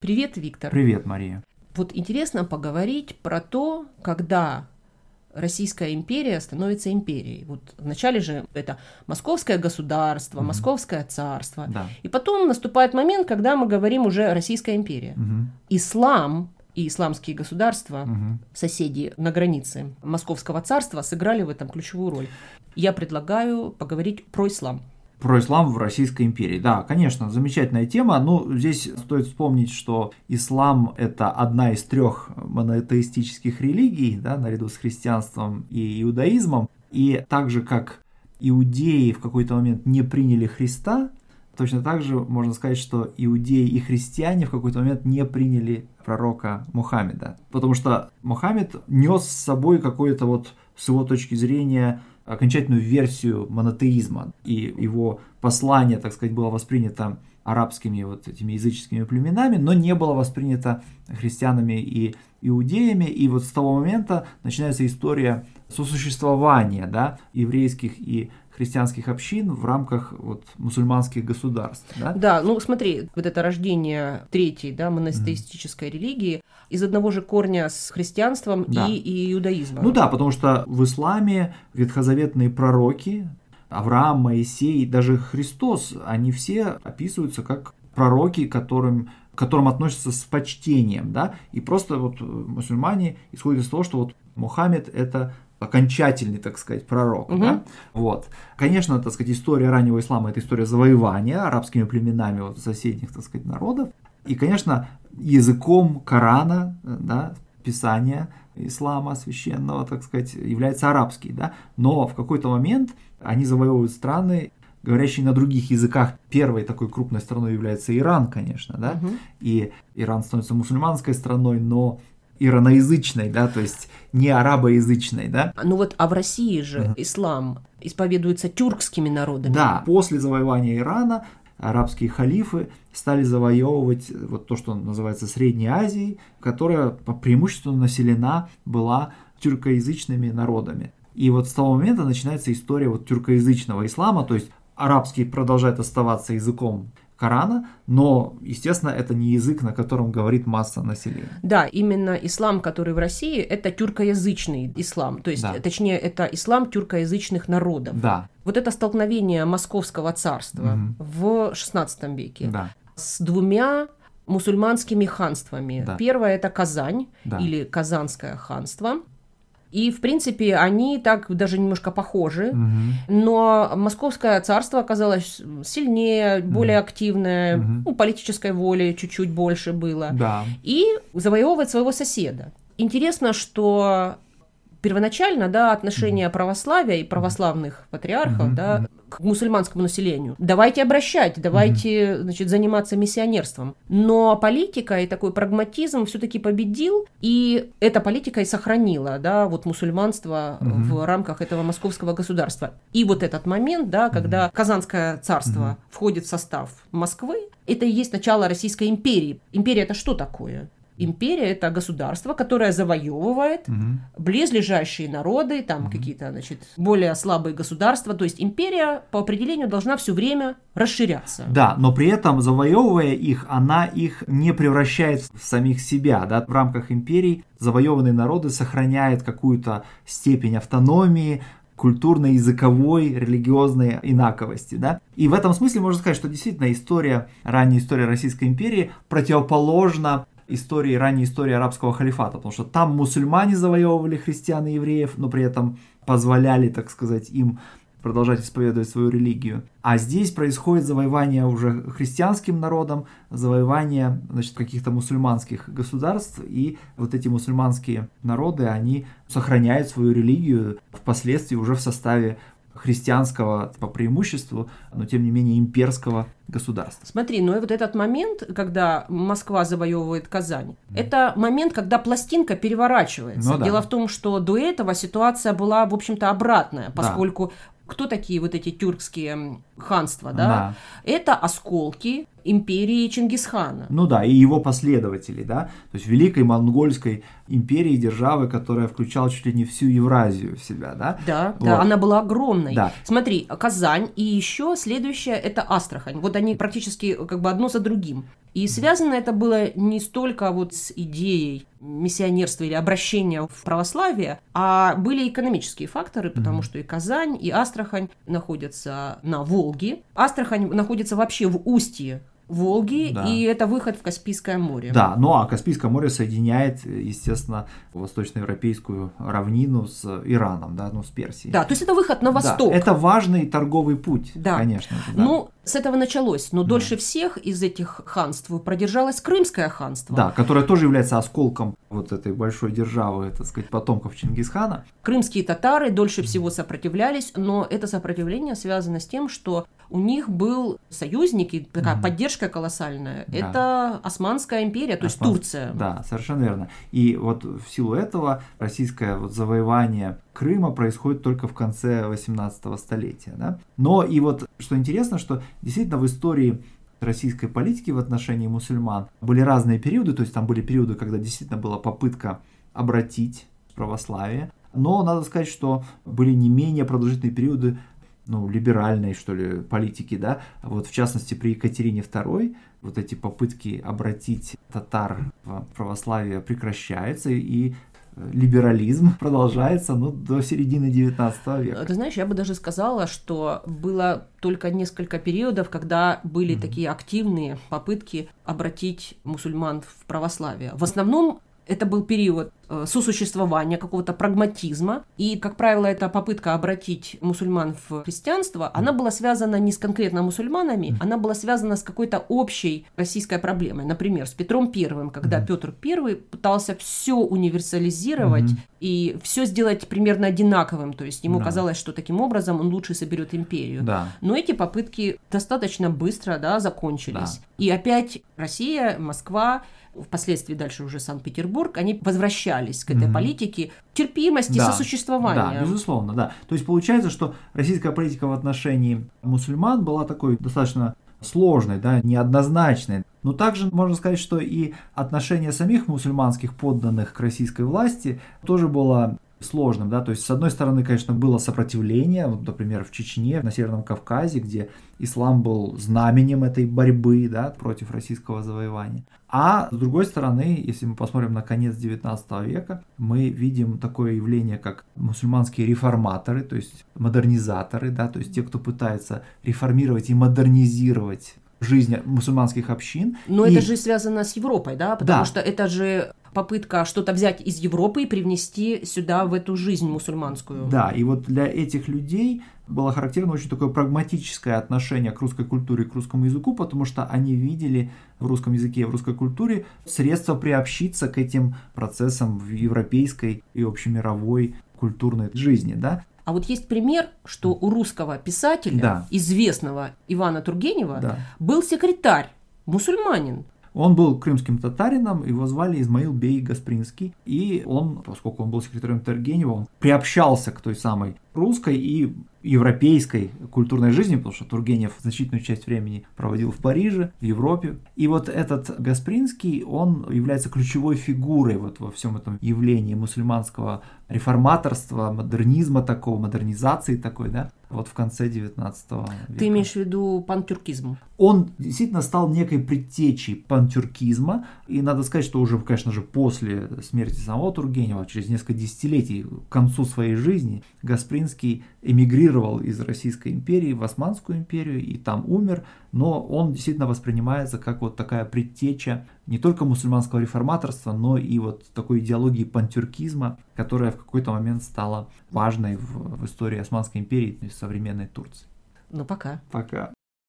Привет, Виктор. Привет, Мария. Вот интересно поговорить про то, когда Российская империя становится империей. Вот вначале же это Московское государство, mm Московское царство. Да. И потом наступает момент, когда мы говорим уже Российская империя. Мгм. Ислам и исламские государства, Мгм. соседи на границе Московского царства, сыграли в этом ключевую роль. Я предлагаю поговорить про ислам. Про ислам в Российской империи. Да, конечно, замечательная тема. Ну, здесь стоит вспомнить, что ислам – это одна из трех монотеистических религий, да, наряду с христианством и иудаизмом. И так же, как иудеи в какой-то момент не приняли Христа, точно так же можно сказать, что иудеи и христиане в какой-то момент не приняли пророка Мухаммеда. Потому что Мухаммед нес с собой какой-то вот, с его точки зрения, окончательную версию монотеизма. И его послание, так сказать, было воспринято арабскими вот этими языческими племенами, но не было воспринято христианами и иудеями. И вот с того момента начинается история сосуществования да, еврейских и христианских общин в рамках вот, мусульманских государств. Да? Да, ну смотри, вот это рождение третьей, да, монотеистической религии из одного же корня с христианством Да. и, и иудаизмом. Ну да, потому что в исламе ветхозаветные пророки, Авраам, Моисей, даже Христос, они все описываются как пророки, которым, к которым относятся с почтением, да, и просто вот э, мусульмане исходят из того, что вот Мухаммед это окончательный, так сказать, пророк, Мгм. да, вот. Конечно, так сказать, история раннего ислама это история завоевания арабскими племенами вот, соседних, так сказать, народов, и, конечно, языком Корана, э, да, Писания ислама священного, так сказать, является арабский, да, но в какой-то момент они завоевывают страны, говорящие на других языках. Первой такой крупной страной является Иран, конечно, да, Мгм. и Иран становится мусульманской страной, но ираноязычной, да, то есть не арабоязычной, да. Ну вот, а в России же ислам исповедуется тюркскими народами. Да, после завоевания Ирана арабские халифы стали завоевывать вот то, что называется Средней Азией, которая по преимуществу населена была тюркоязычными народами. И вот с того момента начинается история вот тюркоязычного ислама, то есть арабский продолжает оставаться языком Корана, но, естественно, это не язык, на котором говорит масса населения. Да, именно ислам, который в России, это тюркоязычный ислам. То есть, Да. точнее, это ислам тюркоязычных народов. Да, Вот это столкновение Московского царства Мгм. в XVI веке да, с двумя мусульманскими ханствами. Да. Первое это Казань Да. или Казанское ханство. И, в принципе, они так даже немножко похожи. Мгм. Но Московское царство оказалось сильнее, более активное, Мгм. ну, политической воли чуть-чуть больше было. да, И завоевывает своего соседа. Интересно, что первоначально, да, отношение православия и православных патриархов, да. К мусульманскому населению. Давайте обращать, давайте, значит, заниматься миссионерством. Но политика и такой прагматизм все-таки победил, и эта политика и сохранила, да, вот мусульманство Мгм. в рамках этого московского государства. И вот этот момент, да, когда Казанское царство Мгм. входит в состав Москвы, это и есть начало Российской империи. Империя это что такое? Империя это государство, которое завоевывает Мгм. близлежащие народы, там какие-то, значит, более слабые государства. То есть империя по определению должна все время расширяться. Да, но при этом, завоевывая их, она их не превращает в самих себя. Да? В рамках империй завоеванные народы сохраняют какую-то степень автономии, культурной, языковой, религиозной инаковости. Да? И в этом смысле можно сказать, что действительно история, ранняя история Российской империи противоположна истории, ранней истории арабского халифата, потому что там мусульмане завоевывали христиан и евреев, но при этом позволяли, так сказать, им продолжать исповедовать свою религию. А здесь происходит завоевание уже христианским народом, завоевание значит, каких-то мусульманских государств, и вот эти мусульманские народы, они сохраняют свою религию впоследствии уже в составе христианского по преимуществу, но тем не менее имперского государства. Смотри, ну и вот этот момент, когда Москва завоевывает Казань, это момент, когда пластинка переворачивается. Ну да. Дело в том, что до этого ситуация была, в общем-то, обратная, поскольку кто такие вот эти тюркские ханства, да? Да. Это осколки империи Чингисхана. Ну да, и его последователи, да, то есть Великой Монгольской империи, державы, которая включала чуть ли не всю Евразию в себя, да. Да, Вот. да, она была огромной. Да. Смотри, Казань и еще следующее это Астрахань. Вот они практически как бы одно за другим. И связано это было не столько вот с идеей миссионерства или обращения в православие, а были экономические факторы, потому что и Казань, и Астрахань находятся на Волге. Астрахань находится вообще в устье Волги, да. и это выход в Каспийское море. Да, ну а Каспийское море соединяет, естественно, восточноевропейскую равнину с Ираном, да, ну с Персией. Да, то есть это выход на восток. Да, это важный торговый путь, да. конечно же. Да. Ну, с этого началось, но да. дольше всех из этих ханств продержалось Крымское ханство. Да, которое тоже является осколком вот этой большой державы, так сказать, потомков Чингисхана. Крымские татары дольше всего сопротивлялись, но это сопротивление связано с тем, что у них был союзник и такая mm поддержка колоссальная. Да. Это Османская империя, то Осман... есть Турция. Да, совершенно верно. И вот в силу этого российское вот завоевание Крыма происходит только в конце 18 столетия. Да? Но и вот что интересно, что действительно в истории российской политики в отношении мусульман были разные периоды, то есть там были периоды, когда действительно была попытка обратить православие, но надо сказать, что были не менее продолжительные периоды ну, либеральной, что ли, политики, да, вот в частности при Екатерине II вот эти попытки обратить татар в православие прекращаются, и либерализм продолжается ну, до середины 19 века. Ты знаешь, я бы даже сказала, что было только несколько периодов, когда были mm-hmm. такие активные попытки обратить мусульман в православие. В основном это был период э, сосуществования, какого-то прагматизма. И, как правило, эта попытка обратить мусульман в христианство, она была связана не с конкретно мусульманами, она была связана с какой-то общей российской проблемой. Например, с Петром Первым, когда Петр Первый пытался все универсализировать и все сделать примерно одинаковым. То есть ему да. казалось, что таким образом он лучше соберет империю. Да. Но эти попытки достаточно быстро да, закончились. Да. И опять Россия, Москва впоследствии дальше уже Санкт-Петербург, они возвращались к этой mm-hmm. политике терпимости, да, сосуществования. Да, безусловно, да. То есть получается, что российская политика в отношении мусульман была такой достаточно сложной, да, неоднозначной. Но также можно сказать, что и отношение самих мусульманских подданных к российской власти тоже было сложным, да, то есть с одной стороны, конечно, было сопротивление, вот, например, в Чечне, на Северном Кавказе, где ислам был знаменем этой борьбы, да, против российского завоевания. А с другой стороны, если мы посмотрим на конец 19 века, мы видим такое явление, как мусульманские реформаторы, то есть модернизаторы, да, то есть те, кто пытается реформировать и модернизировать жизнь мусульманских общин. Но и... это же связано с Европой, да? Потому да. что это же попытка что-то взять из Европы и привнести сюда, в эту жизнь мусульманскую. Да, и вот для этих людей было характерно очень такое прагматическое отношение к русской культуре, к русскому языку, потому что они видели в русском языке и в русской культуре средства приобщиться к этим процессам в европейской и общемировой культурной жизни, да. А вот есть пример, что у русского писателя, да. известного Ивана Тургенева, да. был секретарь, мусульманин. Он был крымским татарином, его звали Измаил Бей Гаспринский, и он, поскольку он был секретарем Тургенева, он приобщался к той самой русской и европейской культурной жизни, потому что Тургенев значительную часть времени проводил в Париже, в Европе. И вот этот Гаспринский, он является ключевой фигурой вот во всем этом явлении мусульманского реформаторства, модернизма такого, модернизации такой, да, вот в конце 19 века. Ты имеешь в виду пантюркизм? Он действительно стал некой предтечей пантюркизма, и надо сказать, что уже, конечно же, после смерти самого Тургенева, через несколько десятилетий, к концу своей жизни, Гаспринский эмигрировал из Российской империи в Османскую империю и там умер, но он действительно воспринимается как вот такая предтеча не только мусульманского реформаторства, но и вот такой идеологии пантюркизма, которая в какой-то момент стала важной в, в истории Османской империи, современной Турции. Ну пока. Пока.